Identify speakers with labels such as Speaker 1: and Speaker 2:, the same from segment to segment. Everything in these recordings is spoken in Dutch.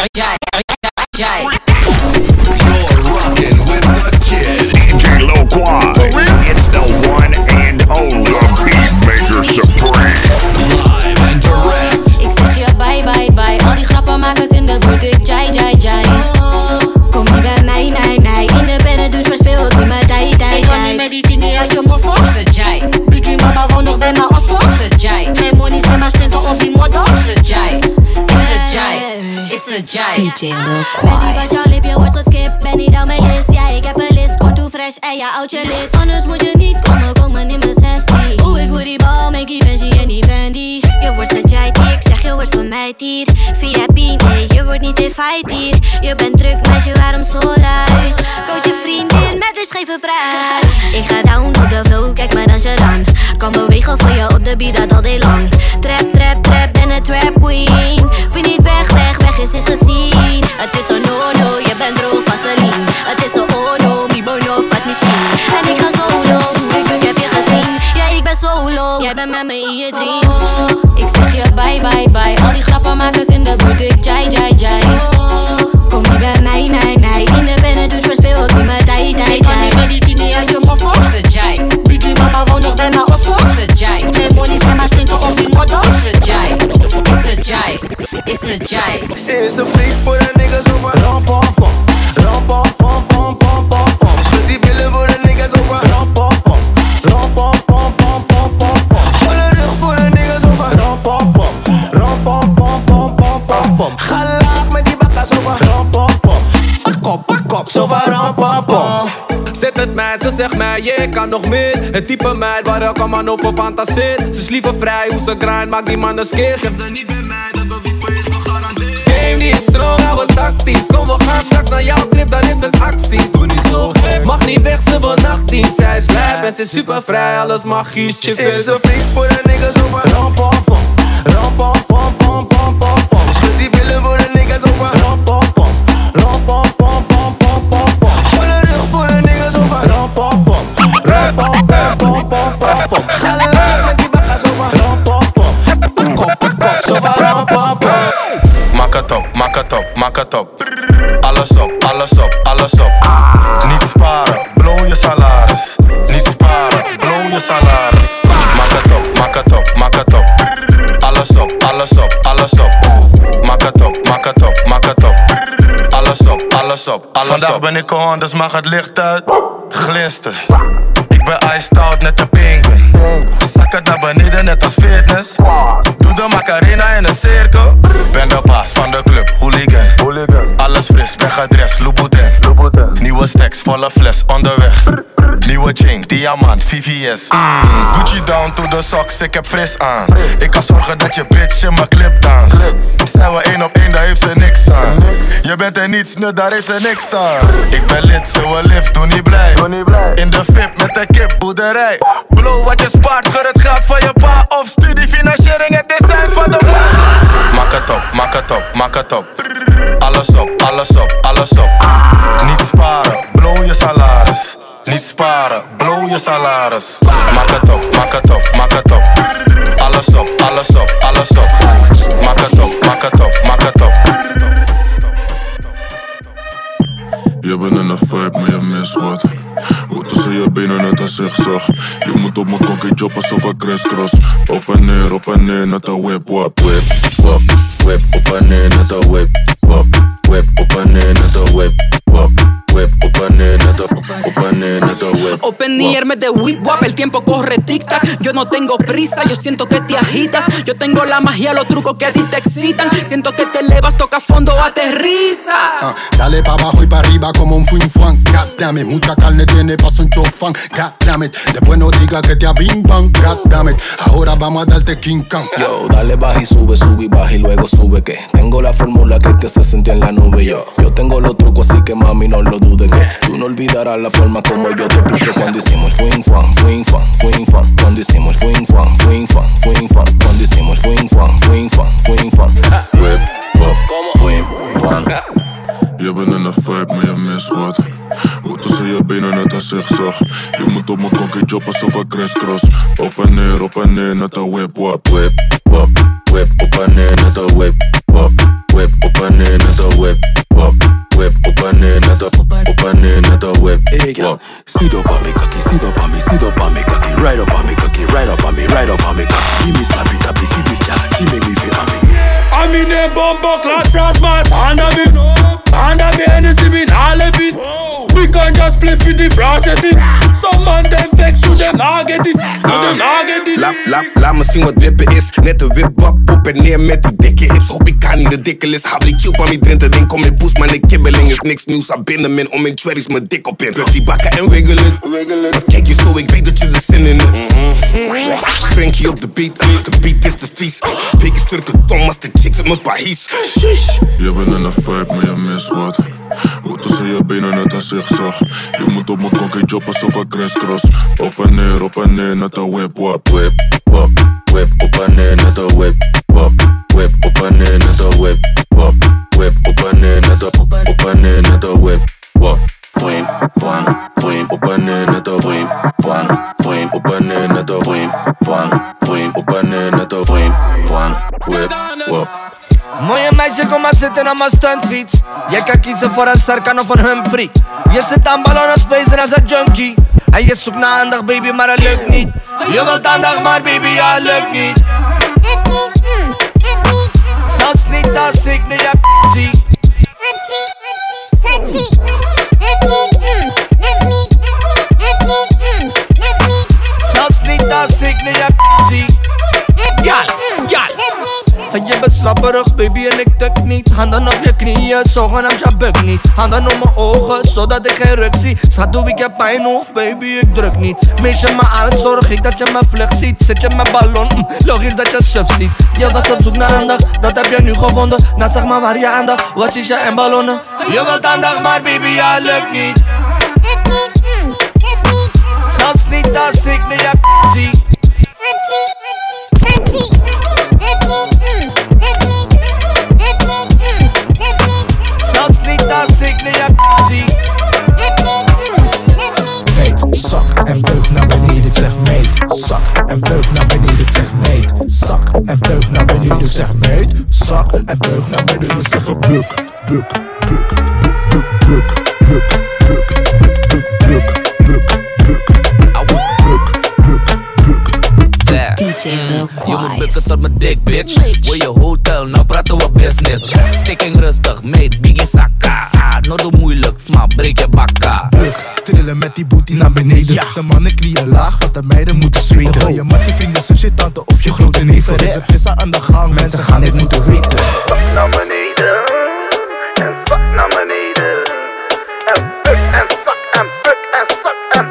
Speaker 1: I got, I DJ Lil Met die wat je wordt geskipt, ben niet aan mijn list Ja, ik heb een list, kom toe fresh. En je lid Anders moet je niet komen, komen in mijn 16 Oeh, ik moet die bal, make die Benji en die Fendi Je wordt ik je wordt van mij hier Via nee, je wordt niet in Je bent druk, meisje, waarom zo luid? Coach je vriendin met de scheve praat Ik ga down op de flow, kijk maar dan je dan Kan bewegen voor je op de beat, dat al day lang Trap, trap, trap, ben een trap queen. Wie niet weg, weg, weg is, is gezien. Het is een no-no, je bent droog, vaseline. Het is een oh-no, mi bono, vast misschien En ik ga solo, ik ben solo, jij bent met me in je dreams Ik zeg je bye, bye, bye. Al die grappen maken in de buurt, ik. Jai, jai, jai Kom niet bij mij, mij, mij. In de binnen, dus verspeel ik niet mijn tijd, tijd, Ik kan niet met die tien uit je moffel Is het jai Biggie mama woont nog bij mijn osso Is het jai money zijn maar stinken op die motto Is het jai Is het jai Is het jai
Speaker 2: Ze is een mij, ze zegt mij, je kan nog meer Het type meid waar elke man over fantaseert Ze is liever vrij, hoe ze grind, maakt die man een skeer Zeg er niet bij mij, dat we wiepen is gegarandeerd Game die is strong, het tactisch Kom we gaan straks naar jouw clip, dan is het actie Doe niet zo gek, mag niet weg, ze wil nachtdienst Zij is lijp en ze is super vrij, alles magisch Ze is een freak voor de niggas over Ram pom pom, ram pom pom pom pom pom pom Schud die billen voor de niggas over Ram pom pom, ram pom pom pom pom pom pom pom pom Ga laag met die bakkas over Ram pom pom, pak op, pak op, zo van ram pom pom
Speaker 3: Maak het op, maak het op, maak het op. Alles op, alles op, alles op. Niet sparen, blow je salaris. Niet sparen, blow je salaris. Maak het op, maak het op, maak het op. Alles op, alles op, alles op. Maak het op, maak het op, maak het op. Alles op, alles op, alles Vandaag op. ben ik on, dus mag het licht uit. Glinster. Ik ben iced out, net een penguin. Zak het naar beneden, net als fitness. Doe de macarena in een cirkel. Ben de baas van de club, hooligan. Alles fris, ben gedrest, Louboutin. Nieuwe stacks, volle fles, onderweg. Nieuwe chain, diamant, VVS. Mm. Gucci down to the socks, ik heb fris aan. Ik kan zorgen dat je bitch in mijn clip dans. Zijn we één op één, daar heeft ze niks aan. Je bent er niets nut, daar heeft ze niks aan. Ik ben lid, ze wil lift, doe niet blij. In de VIP met de kip, boerderij. Blow wat je spaart, schud het geld van je pa. Of studiefinanciering, het design van de ma. Maak het op, maak het op, maak het op. Alles op, alles op, alles op. Niet sparen, blow je salaris. Niet sparen, blow je salaris. Maak het op, maak het op, maak het op. Alles op, alles op, alles op. Maak het op, maak het op, maak het op.
Speaker 4: Je bent in een vibe, maar je mist wat. Hoe tussen je benen net een zigzag. Je moet op mijn kokkie job alsof ik crisscross. Op en neer, op en neer, net een whip, wap. Whip, wap, whip, op en neer, net. Whip, op en neer, net een whip, wap. Whip, net een whip.
Speaker 5: Op en neer met de whip wap, el tiempo corre tic tac. Yo no tengo prisa, yo siento que te agitas. Yo tengo la magia, los trucos que a ti te excitan. Siento que te elevas, toca fondo, aterriza.
Speaker 6: Ah, dale pa' abajo y pa' arriba como un fuin fuan. God damn it, mucha carne tiene paso un chofán. God damn it, después no diga que te abimban. God damn it, ahora vamos a darte King Kong.
Speaker 7: Yo, dale baja y sube, sube y baja y luego sube que tengo la fórmula que te hace sentir en la nube. Yo, yo tengo los trucos así que mami no lo dudes que tú no olvidarás la forma como yo te puse cuando hicimos el fuin fan, fuin fan, fuin fan. Cuando hicimos el fuin fan, fuin fan, fuin fan. Cuando hicimos el fuin fan, fuin fan, fuin fan.
Speaker 4: Whip, wap,
Speaker 7: Fuin fan.
Speaker 4: Je bent in een vibe, maar je mist wat. Hoe tussen je benen net een zigzag. Je moet op mijn kokkie job alsof ik crisscross. Op en neer, op en neer, net een whip, wap.
Speaker 7: Whip, wap, whip, op en neer, net een whip, wap. Whip, op en neer, net een whip, up and another, up and another whip. Hey girl, sit up on me cocky, sit up on me, sit up on me cocky, right up on me cocky, right up on me, right up on me cocky. Give me slappy tappy, see this girl, she make me feel happy.
Speaker 8: I'm in a bumbo class, France, my panda me, panda me, Hennessy me, all of it. We can't just play for the fragility. Some man them vex, you them I get it, you
Speaker 9: Laat, laat, laat me zien wat wippen is. Net een wipbak, op en neer met die dikke hips. Hoop ik kan niet ridiculous. Hou die cube aan mijn drinten, ding kom in boost, maar de kibbeling is niks nieuws. Aan binnen min om in cherries mijn dik op in. Druk die bakken en wiggelen. Of kijk je zo, ik weet dat je er zin in hebt. Frankie op de beat, de beat is de vies. Pik is de tom als de chicks in mijn. Shush.
Speaker 10: Je bent in een vibe, maar je mist wat. Hoe tussen je benen net een zigzag. Je moet op mijn kokkie job alsof ik crisscross. Op en neer, op en neer, net een whip, wap.
Speaker 7: Whip, whip, wop, whip, open another whip, wop, whip, open another whip, wop, whip, open another, open another whip, wop, flame, flan, flame, open another flame, flan, flame, open another flame, flan, flame, open another flame, flan, whip, wop.
Speaker 8: Mooie meisje, kom maar zitten op mijn stuntfiets. Je kan kiezen voor een Serkan of een Humphrey. Je zit aan ballonnen spacen als een junkie. En je zoekt naar aandacht, baby, maar het lukt niet. Je wilt aandacht, maar baby, ja, lukt niet. Zelfs niet als ik naar je zie. Zelfs niet als ik naar je zie. Je bent slapperig, baby, en ik tuk niet. Handen op je knieën, zogenaamd je buk niet. Handen op mijn ogen, zodat ik geen ruk zie. Schat, doe ik je pijn of baby, ik druk niet. Mees je me aan, zorg ik dat je me vlug ziet. Zet je mijn ballon, mm, logisch dat je suf ziet. Je was op zoek naar aandacht, dat heb je nu gevonden. Nou zeg maar waar je aandacht, wat is je en ballonnen? Je wilt aandacht, maar baby, ja, lukt niet. Zelfs niet als ik naar je zie.
Speaker 11: En beug naar beneden, ik zeg meet. Zak en beug naar beneden, ik zeg meet. Zak en beug naar beneden, ik zeg meet. Zak en beug naar beneden, ik zeg buk, buk, buk, buk, buk, buk, buk, buk, buk, buk, buk, buk, buk, buk, buk.
Speaker 12: DJ Lil
Speaker 13: Je moet bukken tot mijn dik, bitch. Wil je hotel, nou praten we business. Taking rustig, mate, biggie sakka. No doe moeilijk, sma, breek je bakka.
Speaker 11: Buk, trillen met die booty naar beneden. De mannen knieën laag, want de meiden moeten zweten. Wil je mattie vrienden, zusje, tante of je grote neef. Er is een vissa aan de gang, mensen gaan dit moeten weten.
Speaker 8: naar beneden. En zak naar beneden. En buk en zak en buk en zak en.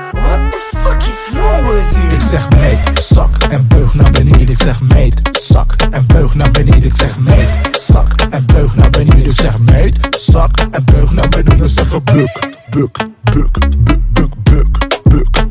Speaker 11: Ik zeg meet, zak en beug naar beneden. Ik zeg meet, zak en beug naar beneden. Ik zeg meet, zak en beug naar beneden. Ik zeg meet, zak en beug naar beneden. Ik zeg buk, buk, buk, buk, buk, buk, buk,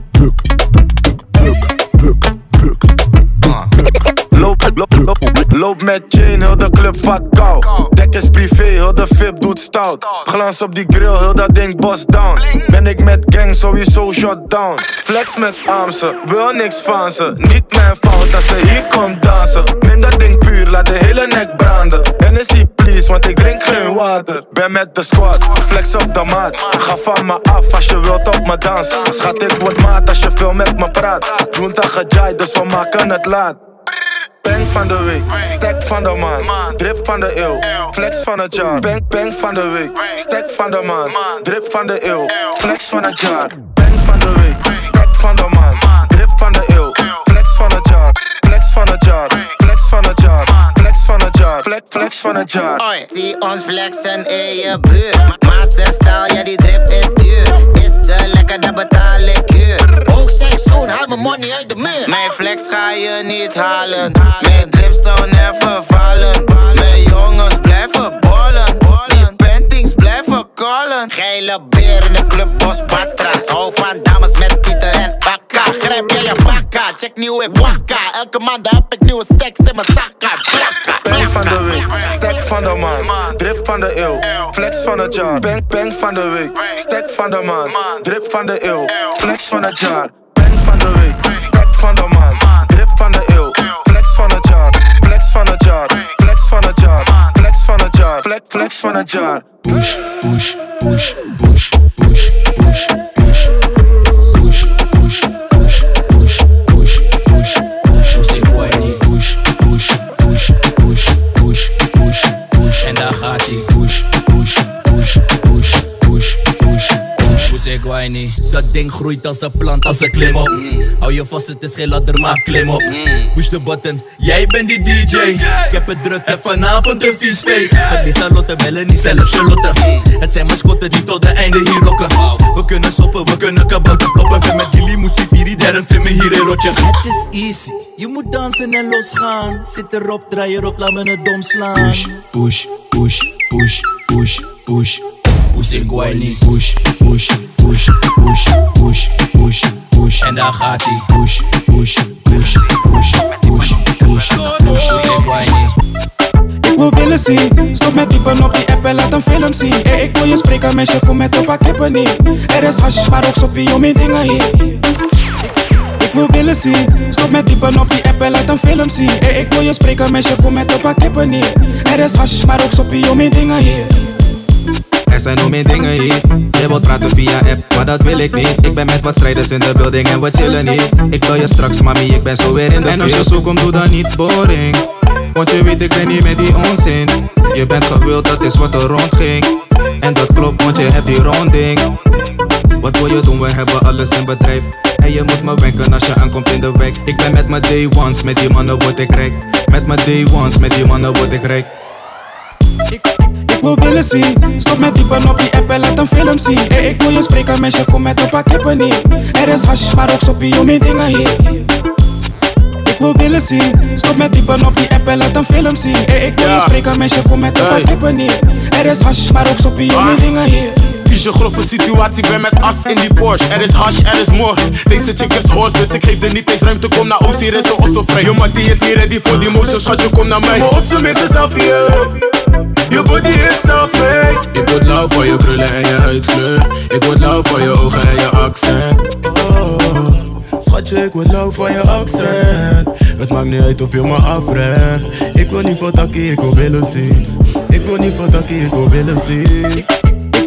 Speaker 3: loop, met chain, heel de club vat kou. Dek is privé, heel de VIP doet stout. Glans op die grill, heel dat ding boss down. Ben ik met gang, sowieso shut down. Flex met Amse, wil niks van ze. Niet mijn fout als ze hier komt dansen. Neem dat ding puur, laat de hele nek branden. Hennessy please, want ik drink geen water. Ben met de squad, flex op de maat. Ga van me af als je wilt op me dansen. Schat, ik word maat als je veel met me praat. Doen dat gejaai, dus we maken het laat. Bang van de week, stack van de man, drip van de eeuw, flex van het jaar. Bang, bang van de week, stack van de man, drip van de eeuw, flex van het jaar. Bang van de week, stack van de man, drip van de eeuw, flex van het jaar. Flex van het jaar, flex van het jaar, flex van het jaar, flex, flex van het jaar.
Speaker 14: Oi, zie ons flexen in je buurt. Master style, ja die drip is duur. Is ze lekker, dat betaal ik huur. Hoogseizoen, haal mijn money uit de muur. Mijn flex ga je niet halen. Mijn drip zou never vallen. Mijn jongens blijven ballen. Die paintings blijven callen. Geile beer in de club, bos batras. Hou van dames met titel en akka. Grijp jij je bakka, check nieuw ik wakka. Elke maand heb ik nieuwe stacks in mijn zakka.
Speaker 3: Van de week, stack van de man, drip van de eeuw, flex van het jaar. Bang, bang van de week, stack van de man, drip van de eeuw, flex van het jaar. Van van de man, drip van de eeuw, flex van het jaar, flex van het jaar, flex van het jaar, flex van het jaar, flex, flex van het jaar.
Speaker 15: Push, push, push, push, push, push.
Speaker 13: Niet? Dat ding groeit als een plant, als een klim op. Hou je vast, het is geen ladder, maar klim op. Push de button, jij bent die DJ. Ik heb het druk, heb vanavond een vies feest. Met Lisa Lotte bellen, niet zelf Charlotte. Het zijn mascotten die tot de einde hier rocken. We kunnen soppen, we kunnen kabouter kloppen. Ben met Gilly, Moesie, Piri, Darren, me hier in rotje. Het is easy, je moet dansen en losgaan. Zit erop, draai erop, laat me het dom slaan.
Speaker 6: Push, push, push, push, push, push.
Speaker 13: Niet?
Speaker 6: Push, push, push, push, push, push, push.
Speaker 13: En daar gaat ie.
Speaker 6: Push, push, push, push, push, push, push.
Speaker 13: Ik niet?
Speaker 16: Ik wil billen zien. Stop met diepen op die app en laat een film zien. Hey, ik wil je spreken, meisje, kom met op kippen niet. Er is hash, maar ook soppie om mijn dingen hier. Ik wil billen zien. Stop met diepen op die app en laat een film zien. Hey, ik wil je spreken, meisje, kom met op kippen niet. Er is hash, maar ook soppie om mijn dingen hier.
Speaker 17: Er zijn nog meer dingen hier. Je wilt praten via app, maar dat wil ik niet. Ik ben met wat strijders in de building en we chillen niet. Ik bel je straks, mami, ik ben zo weer in de En als je zo komt, doe dan niet boring. Want je weet, ik ben niet met die onzin. Je bent gewild, dat is wat er rondging. En dat klopt, want je hebt die ronding. Wat wil je doen? We hebben alles in bedrijf. En je moet me wenken als je aankomt in de wijk. Ik ben met mijn day ones, met die mannen word ik rijk. Met mijn day ones, met die mannen word ik rijk.
Speaker 16: Ik wil billen zien. Stop met diepen op die app en laat een film zien. Hey, ik wil je spreken, meisje, kom met op kippen niet. Er is hash, maar ook soppie om dingen hier. Ik wil billen zien. Stop met diepen op die app en laat een film zien. Hey, ik wil je spreken, meisje, kom met op kippen niet. Er is hash, maar ook soppie om dingen hier.
Speaker 18: Je grove situatie, ben met as in die Porsche. Er is hash, er is more. Deze chick is horse, dus ik geef er niet eens ruimte. Kom naar Ozie, is ze zo vrij. Yo, maar die is niet ready voor die motion Schatje, kom naar mij. Maar op z'n minste selfie, Je body is self-made.
Speaker 17: Ik word lauw voor je krullen en je huidskleur. Ik word lauw voor je ogen en je accent.
Speaker 18: oh, Schatje, ik word lauw van je accent. Het maakt niet uit of je me afremt Ik wil niet voor takkie, ik wil billen zien. Ik wil niet voor takkie, ik wil billen zien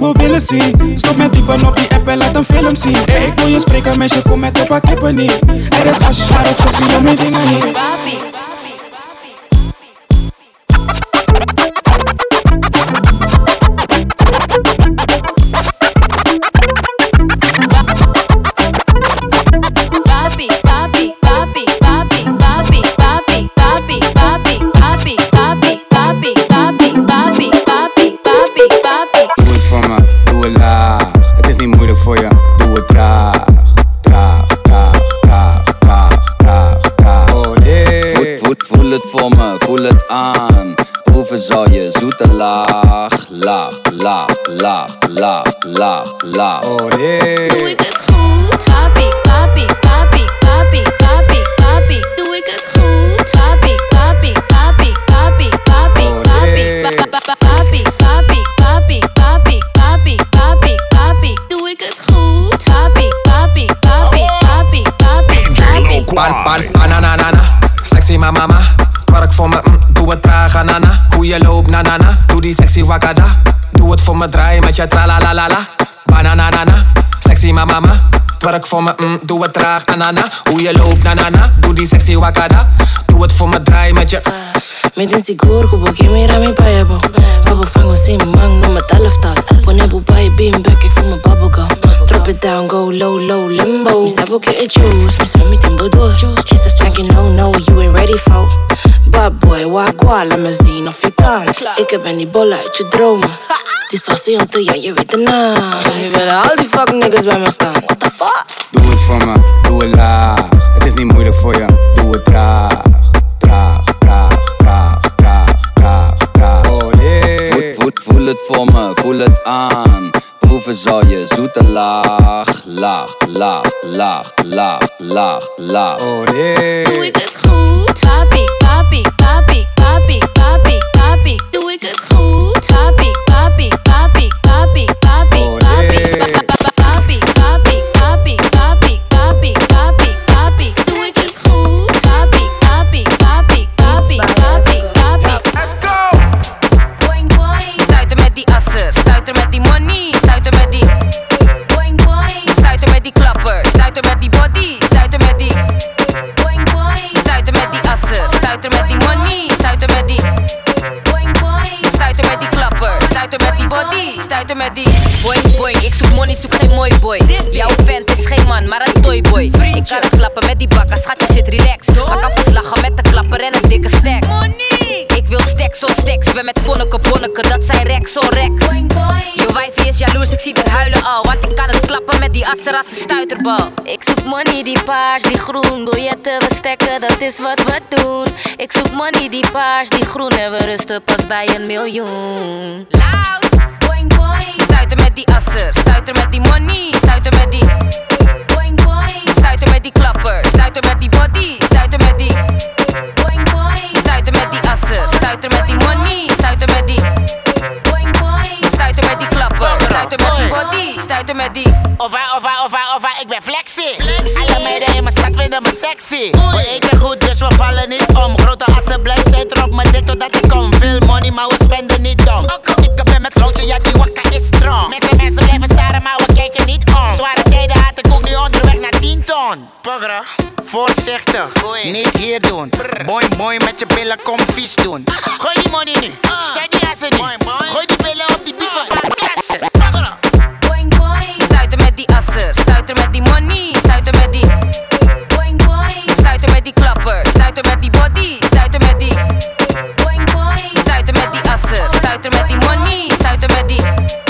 Speaker 16: wil billen zien. Stop met diepen op die app en laat een film zien. Hey, ik wil je spreken, meisje, kom met op kippen niet. Er is hash, maar ook om mijn dingen hier.
Speaker 17: Sexy wakada. Doe het voor me, draai met je la. Bananana. Sexy ma mama. Twerk voor me, mm, doe het traag, anana. Hoe je loopt, na na na. Doe die sexy wakada. Doe het voor me, draai met je.
Speaker 19: Me den seguro como que mira mi payabo Babo fango sin man, no me talaftal Pone bubai beam back, ik voel me bubblegum Drop it down, go low, low, limbo Mi sabo que het juice, mi sabi timbo door She's a slanky, no, no, you ain't ready for Bad boy, wagwa, laat me zien of je kan Ik heb die bollen uit je dromen Die saucy te, ja, je weet de naam Nu willen al die fuck niggas bij me staan What the fuck?
Speaker 20: Doe het voor me, doe het laag. Het is niet moeilijk voor je, doe het traag. Traag, traag, traag, traag, traag, traag. Oh nee.
Speaker 21: Voet, voet, voel het voor me, voel het aan. Proeven zal je zoete laag, laag, laag, laag, laag, laag, laag.
Speaker 20: Oh nee.
Speaker 1: Doe ik het goed? Papi, papi, papi, papi, papi, papi. Doe ik het goed? Papi, papi, papi, papi,
Speaker 22: als een stuiterbal. Ik zoek money, die paars, die groen. Biljetten, we stekken, dat is wat we doen. Ik zoek money, die paars, die groen. En we rusten pas bij een miljoen. Laus, boing boing. Stuiter met die asser, stuiter met die money. Stuiter met die boing boing. Stuiter met die klapper, stuiter met die body. Stuiter met die boing boing. Stuiter met die asser, stuiter met die money. Stuiter met die boing boing. Stuiter met die klapper, stuiter met die body Stuiter met die
Speaker 14: Ova, ova, ova, ova, ik ben flexie. Alle meiden in mijn stad vinden me sexy. We eten goed, dus we vallen niet om. Grote assen blijft stuiten op mijn dik totdat ik kom. Veel money, maar we spenden niet dom. Ik ben met loodje, ja die wakka is strong. Mensen, mensen blijven staren, maar we kijken niet om. Zware tijden had ik ook nu onderweg naar 10 ton. Pogra, voorzichtig, niet hier doen. Boing, boing, met je billen, kom vies doen. Gooi die money nu, steady assen nu. Die
Speaker 22: stuiter met die money, stuiter met die boing boing. Stuiter met die klapper, stuiter met die body, stuiter met die boing boing. Stuiter met die asser, stuiter met die money, stuiter met die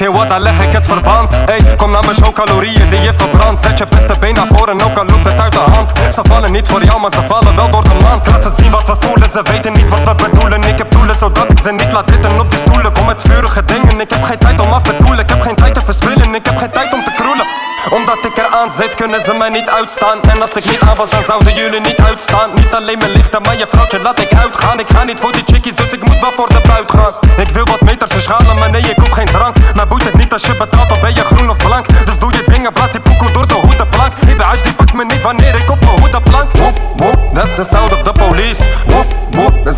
Speaker 23: Heel wat, daar leg ik het verband. Hey, kom naar mijn show, calorieën die je verbrandt. Zet je beste been naar voren, ook al loopt het uit de hand. Ze vallen niet voor jou, maar ze vallen wel door de land Laat ze zien wat we voelen, ze weten niet wat we bedoelen. Ik heb doelen, zodat ik ze niet laat zitten op die stoelen. Kom met vurige dingen, ik heb geen tijd om af te koelen. Ik heb geen tijd te verspillen, ik heb geen tijd om te kroelen. Omdat ik eraan zit, kunnen ze mij niet uitstaan. En als ik niet aan was, dan zouden jullie niet uitstaan. Niet alleen mijn lichten, maar je vrouwtje laat ik uitgaan. Ik ga niet voor die chickies, dus ik moet wel voor de buit gaan. Ik wil wat meters schalen, maar nee, ik hoef geen drank als je betaalt, dan ben je groen of blank. Dus doe je dingen, blaas die poekoe door de hoedenplank Ik ben die pakt me niet wanneer ik op mijn hoedenplank Woep, woep, that's the sound of the police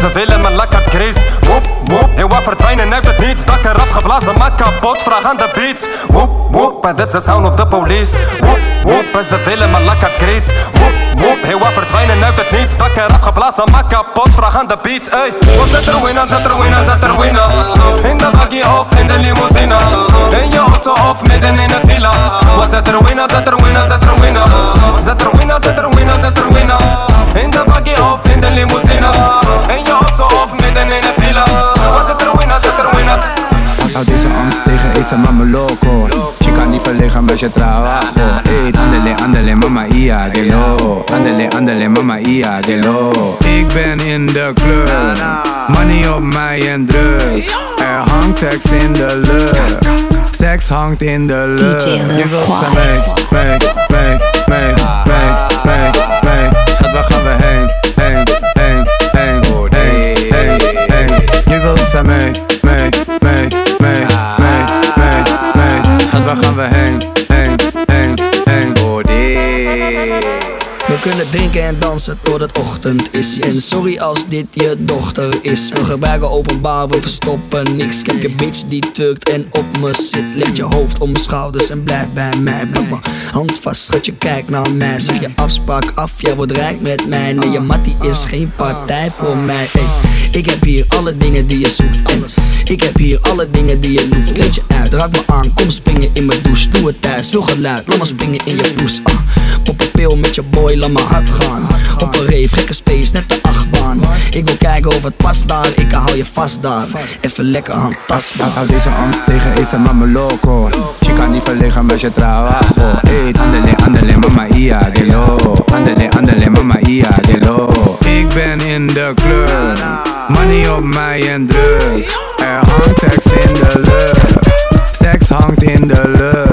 Speaker 23: ze willen me lekker Chris Woep, woep, heel verdwijnen uit het niets. Dak eraf geblazen, maar kapot, vraag aan de beats. Woep, woep, and that's the sound of the police. Woep, woep, en ze willen me lekker Chris Woep, woep, heel verdwijnen uit het niets. Dak eraf geblazen, maar kapot, vraag aan de beats Ey, wat zet er winnaar, zet er winnaar, zet er winnaar In de waggie of in de limousine. In je osso of midden in de villa. Wat zet er winnaar, zet er winnaar, zet er winnaar Zet er winnaar, zet er winnaar, zet er winnaar In de de limousine. In je osso of midden in de villa Wat zet er winnaar, zet er winnaar
Speaker 20: Hou deze angst tegen, esa mama loco. Chica niet verlegen met je trabajo. Ey, andele, andele, mama ia de lo. Andele, andele, mama ia de lo. Ik ben in de club. Money op mij en drugs. Er hangt seks in de lucht. Seks hangt in de lucht. Nu wilt ze mee, mee, mee, mee, mee, mee, mee. Schat, waar gaan we heen, heen, ze mee, mee, mee, mee, mee, mee, mee. Schat, waar gaan we heen,
Speaker 24: kunnen drinken en dansen tot het ochtend is. En sorry als dit je dochter is. We gebruiken openbaar, we verstoppen niks. Ik heb je bitch die turkt en op me zit. Leg je hoofd om mijn schouders en blijf bij mij. Pak mijn hand vast, schat je kijkt naar mij. Zeg je afspraak af, jij wordt rijk met mij. Nee, je mattie is geen partij voor mij. Ik heb hier alle dingen die je zoekt. En ik heb hier alle dingen die je hoeft. Kleed je uit, raak me aan, kom springen in mijn douche. Doe het thuis, veel geluid, laat me springen in je poes. Ah, pil met je boy, laat me hard gaan. Op een rave, gekke space, net de achtbaan. Ik wil kijken of het past daar, ik hou je vast daar. Even lekker handtastbaar.
Speaker 20: Hou deze angst tegen, esa mama loco Chica niet verlegen met je trabajo Ey, andele, andele, mama ia de lo Andele, andele, mama ia de lo Ik ben in de club Money op mij en drugs Er hangt seks in de lucht Seks hangt in de lucht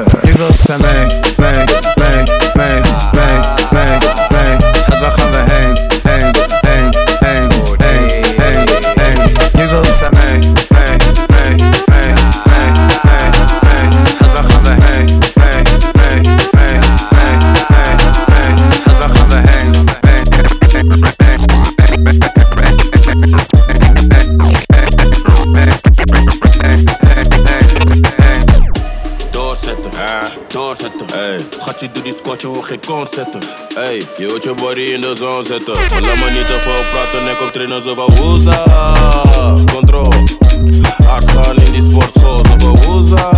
Speaker 4: Die squatje, wil geen kont zetten. Hey, je wilt je body in de zon zetten. Maar laat me niet te veel praten, nek op trainen zo van woeza. Control. Hard gaan in die sportschool, zo van woeza.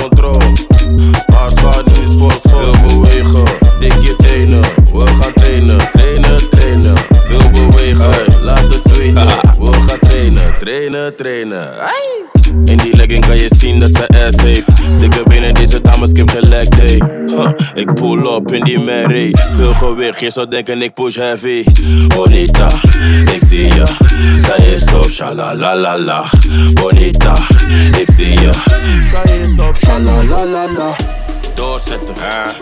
Speaker 4: Control. Deze dames, ik heb gelijk day. Huh, ik pull up in die Mary. Veel gewicht, je zou denken ik push heavy. Bonita, ik zie je. Zij is zo shalalalala. Bonita, ik zie je. Zij is zo shalalalala. Doorzetten,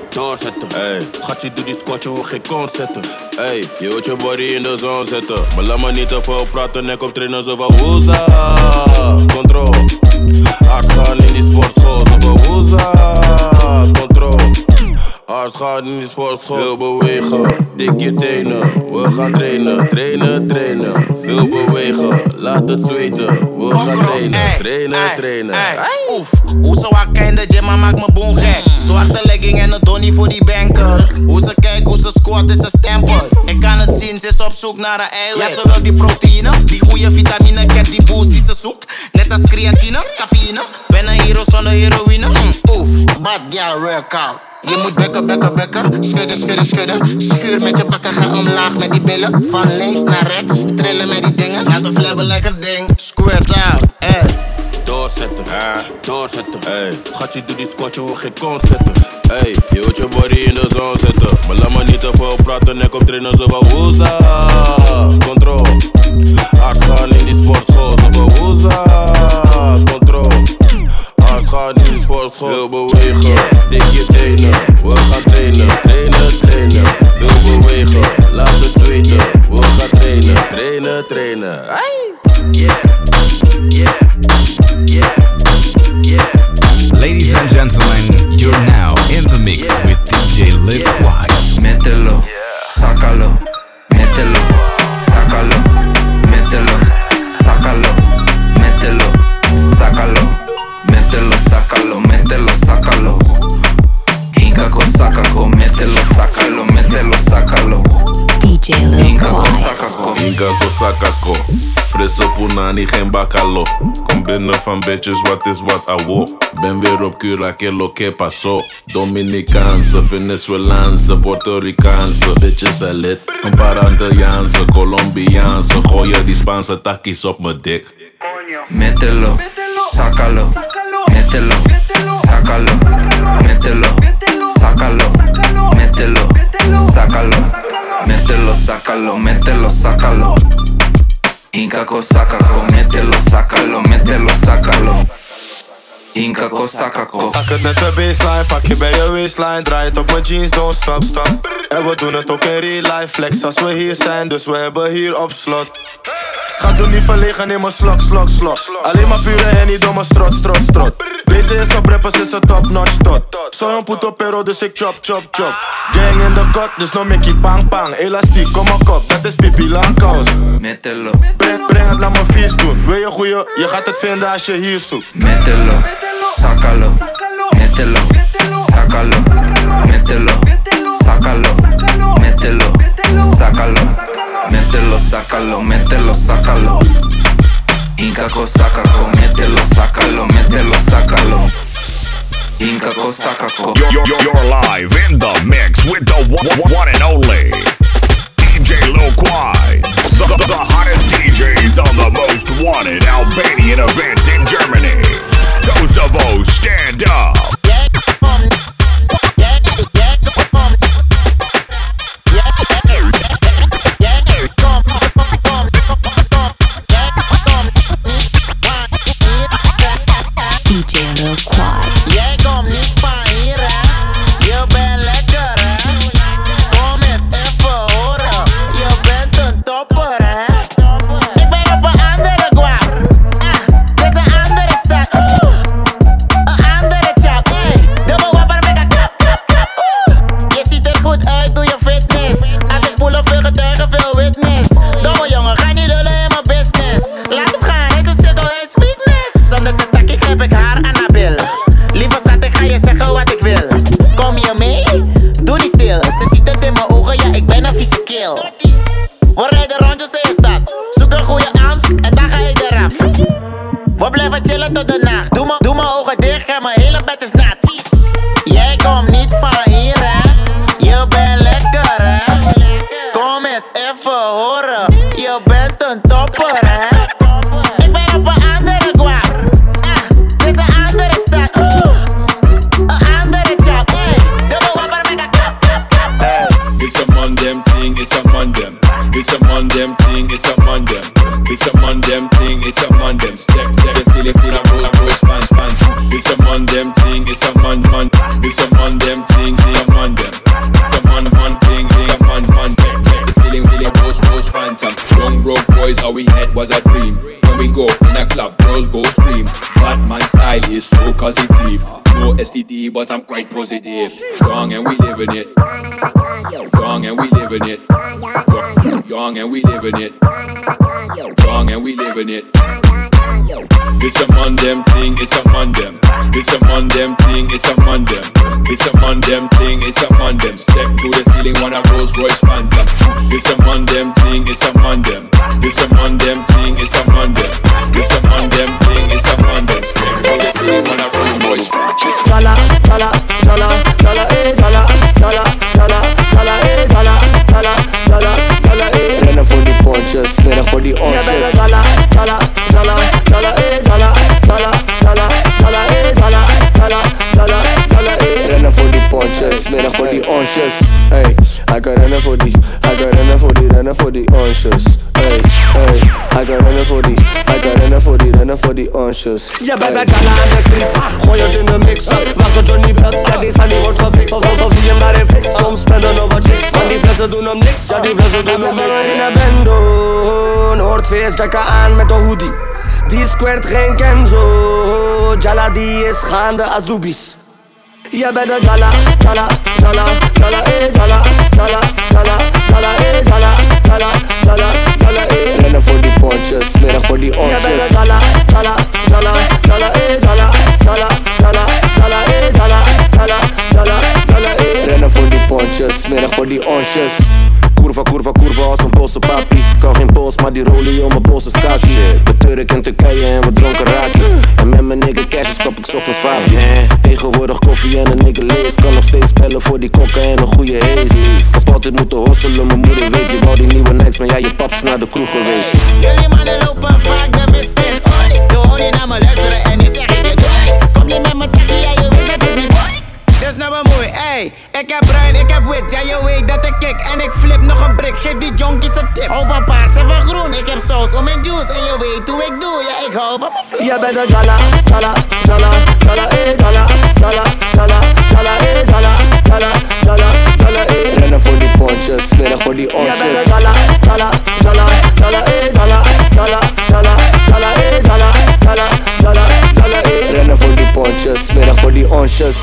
Speaker 4: doorzetten. Hey. Schatje, doe die squatje, wil geen kont zetten. Hey, je wilt je body in de zon zetten. Maar laat me niet te veel praten, nek op trainen zo van woeza. Control. Hard gaan in die sportschool, zo van woeza. Control. Hard gaan in die sportschool. Veel bewegen, dik je tenen. We gaan trainen, trainen, trainen. Veel bewegen, laat het zweten. We gaan trainen, trainen, trainen.
Speaker 14: Oef, hoe ze wakker in de gym, maar maakt me boem gek. Zwarte legging en een donnie voor die banker. Hoe ze kijkt, hoe ze squat is een stempel. Ik kan het zien, ze is op zoek naar een eiwit. Ja, ze wil die proteïne, die goede vitamine. Ik heb die boost die ze zoekt. Net als creatine, cafeïne. Ben een hero zonder heroïne. Mm, oef, bad girl workout. Je moet bekken, bekken, bekken. Schudden, schudden, schudden. Schuur met je bakken, ga omlaag met die billen. Van links naar rechts, trillen met die dingen. Laat een flabben lekker ding. Squirt out, eh.
Speaker 4: Doorzetten, doorzetten. Hey. Schatje, doe die squatje, wil geen kont zetten. Hey, je wilt je body in de zon zetten. Maar laat me niet te veel praten, nek op trainen zo van woeza. Control. Hard gaan in die sportschool, zo van woeza. Control. Hard gaan in die sportschool. Veel bewegen, dik je tenen. We gaan trainen, trainen, trainen. Veel bewegen, laat het zweten. We gaan trainen, trainen, trainen. Hey. Yeah, yeah.
Speaker 25: Ladies and gentlemen, you're now in the mix with DJ Lip Wise.
Speaker 26: Mételo, sácalo, mételo, sácalo, mételo, sácalo.
Speaker 12: DJ Lil
Speaker 26: Hincaco,
Speaker 12: Quas.
Speaker 26: sácalo.
Speaker 4: Inka ko sakako, frisse punani geen bakalo. Kom binnen van bitches, wat is wat awo. Ben weer op cura, que lo que pasó. Dominicaanse, Venezuelaanse, Puerto Ricaanse. Bitches zijn lid, een paar Antilliaanse, Colombiaanse. Gooien die Spaanse takkies op mijn dik.
Speaker 26: Mételo, sácalo, mételo, sácalo, mételo, sácalo. Hincaco, sácalo, mételo, sácalo, mételo, sácalo. Hincaco, sácalo.
Speaker 3: Pak het met de baseline, pak je bij je waistline Draai het op mijn jeans, don't stop, stop En we doen het ook in real life Flex als we hier zijn, dus we hebben hier op slot Schat, doe niet verlegen in mijn slok, slok, slok Alleen maar pure en niet domme strot, strot, strot Deze is op rappers, is het top notch tot. Soy un puto pero, dus ik chop, chop, chop. Gang in de kot, dus no Mickey pang, pang Elastiek, kom maar kop, dat is pipi lang kous
Speaker 26: Mételo,
Speaker 3: Breng, breng het, laat me vies doen Wil je goeie, je gaat het vinden als je hier zoekt
Speaker 26: mételo, sácalo, mételo, sácalo, mételo, sácalo, mételo, sácalo, mételo, sácalo, mételo, sácalo. Hincaco, sácalo, mételo, sácalo, mételo, sácalo. Hincaco, sácalo.
Speaker 25: You're, you're, you're live in the mix with the one, one and only DJ Quise. The, the, the hottest DJs on the most wanted Albanian event in Germany.
Speaker 27: Style is so positive. No STD, but I'm quite positive. Young and we living it. Young and we living it. Young and we living it. Young and we living it. It's a man them thing, it's a man them. It's a man them thing, it's a man them. It's a man them thing, it's a man them. Step to the ceiling, wanna Rolls Royce Phantom. It's a man them thing, it's a man them. It's a man them thing, it's a man them. It's a man them thing, it's a man them. Step to the ceiling, wanna Rolls Royce.
Speaker 28: Jala, jala, jala, jala, eh, jala, jala, jala, jala, eh, jala, jala, jala, jala, eh.
Speaker 29: Rennen voor die pontjes, middag voor die
Speaker 28: Ja,
Speaker 29: onsjes.
Speaker 28: Je bent een jala aan de streets, gooi het in de mix? Wacht tot Johnny belt, ja die Sunny wordt gefixt of, of zie hem daar in fix, kom spenden over chicks. Want die flessen doen hem niks, ja die flessen doen hem niks In de bendo, Noordface jacka aan met een hoodie. Die squirt geen Kenzo, Jala die is gaande als doobies. Je bent een jala, jala, jala, jala, eh, jala, jala, jala, jala, eh, jala, jala, jala, jala, eh.
Speaker 29: Rennen voor die pontjes, middag voor die
Speaker 28: Je bent een
Speaker 29: onsjes.
Speaker 28: jala, jala, jala, jala, eh, jala, jala,
Speaker 29: Rennen voor die pontjes, middag voor die onsjes. Kurva, kurva, kurva als een Poolse papi. Kan geen pols, maar die rolie om mijn Poolse skashi. We Turk in Turkije en we dronken raki. En met mijn nigga cashes kap ik ochtends vaapje. Tegenwoordig koffie en een nigga lees. Kan nog steeds spellen voor die kokken en een goede haze. Heb altijd moeten hosselen, mijn moeder weet je wou die nieuwe niks. Maar ja, je pap is naar de kroeg geweest.
Speaker 14: Jullie mannen lopen vaak de mist in. Oi, je hoort niet naar me luisteren heb bruin, ik heb wit, ja je weet dat ik kick. En ik flip nog een brik, geef die junkies een tip. Hou van paars en van groen, ik heb saus om mijn juice. En je weet hoe ik doe, ja ik hou van mijn flow.
Speaker 28: Je bent een jala, jala, jala, jala, eh, jala, jala, jala, jala, eh, jala, jala, jala, jala, eh
Speaker 29: Rennen voor die pontjes, middag voor die
Speaker 28: Je bent een
Speaker 29: onsjes.
Speaker 28: jala, jala, jala, jala, eh, jala, jala, jala, jala, eh, jala, jala, jala, jala, eh
Speaker 29: Rennen voor die pontjes, middag voor die onsjes.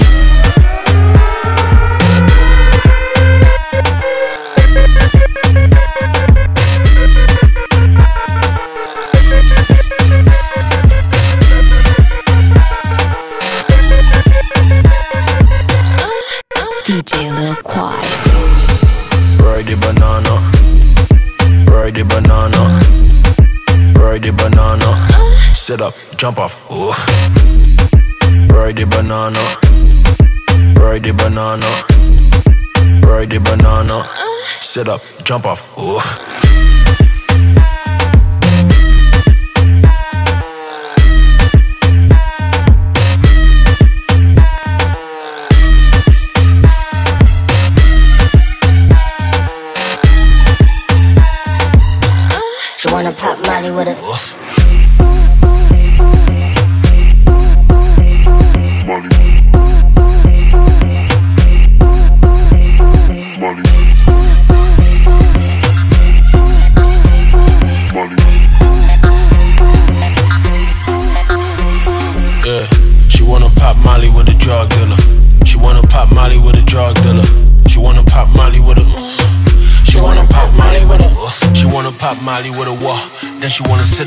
Speaker 29: Sit up, jump off. Oof. Ride the banana. Ride the banana. Ride the banana. Sit up, jump off. Oof.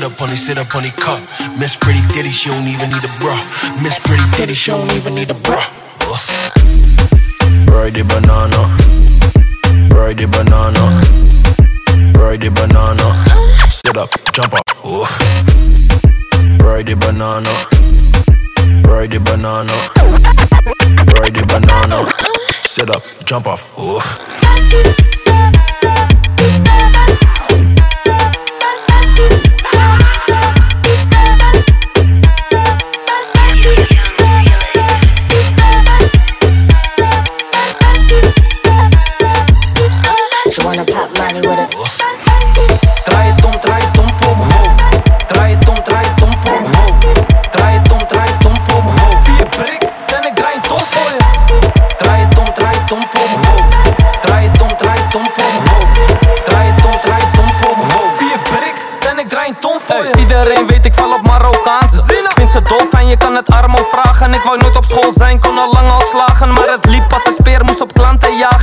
Speaker 29: Up on the sit up on the cup. Miss Pretty Titty, she don't even need a bra. Miss Pretty Titty, she don't even need a bra. Ride the banana. Ride the banana. Ride the banana. Sit up, jump up. Oof. Ride the banana. Ride the banana. Ride the banana. Sit up, jump off. Oof.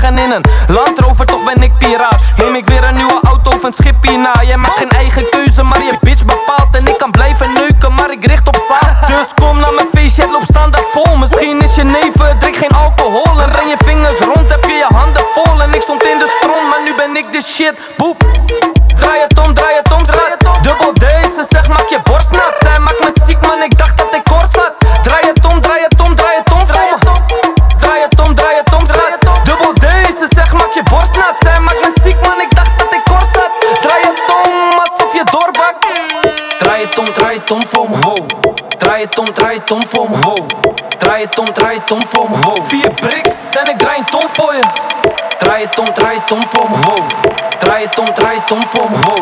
Speaker 5: dagen in een om. Draai het om, draai het om voor me. Vier bricks en ik draai een voor je. Draai het om, draai het om voor. Draai het om, draai het om voor me.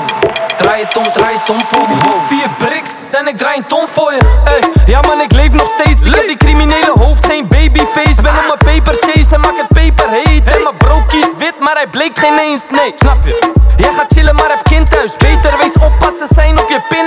Speaker 5: Draai het om, draai het om voor me. Vier bricks en ik draai een om voor je. Ja man, ik leef nog steeds. Ik die criminele hoofd, geen babyface. Ben op mijn paper chase en maak het paper heet. En mijn bro kies, wit, maar hij bleek geen eens. Nee, snap je? Jij gaat chillen, maar heb kind thuis. Beter wees oppassen, zijn op je pin.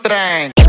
Speaker 5: trem.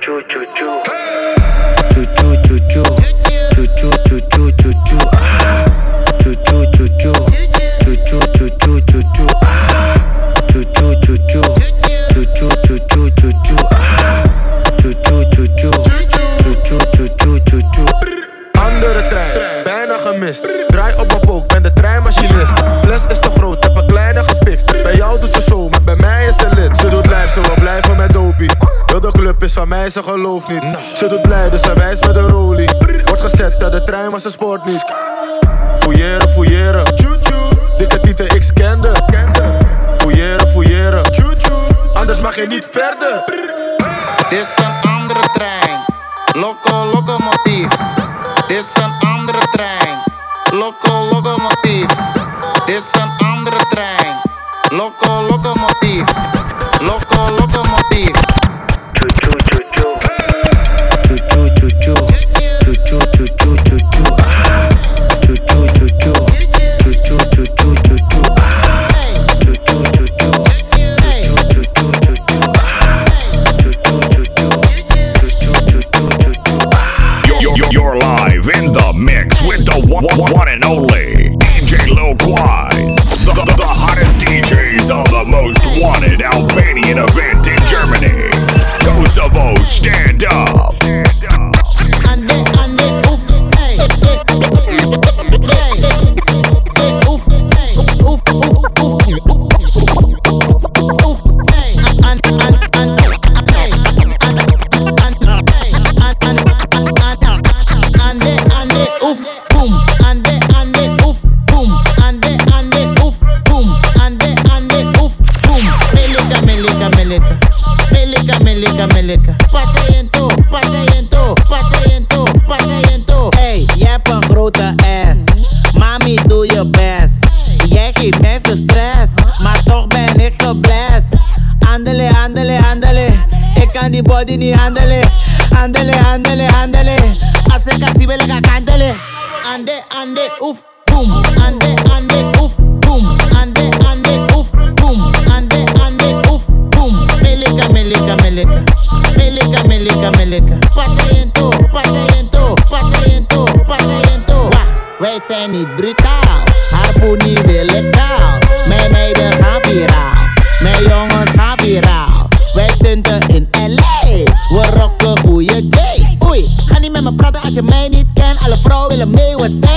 Speaker 5: chu chu chu chu chu chu chu chu chu chu chu chu maar mij,
Speaker 29: ze
Speaker 3: gelooft niet. Ze doet blij, dus ze wijst met een rolie. Wordt gezet dat de trein, was ze sport niet. Fouilleren, fouilleren. Dikke tieten, ik kende. Fouilleren, fouilleren. Anders mag je niet verder.
Speaker 14: Dit is een andere trein. Loco, locomotief. Dit is een andere trein. Loco. zijn niet brutaal. Harpoenie wil ik taal. Mijn meiden gaan viraal. Mijn jongens gaan viraal. Wij stunten in LA. We rocken goede J's. Oei, ga niet met me praten als je mij niet kent. Alle vrouwen willen mee, we zijn.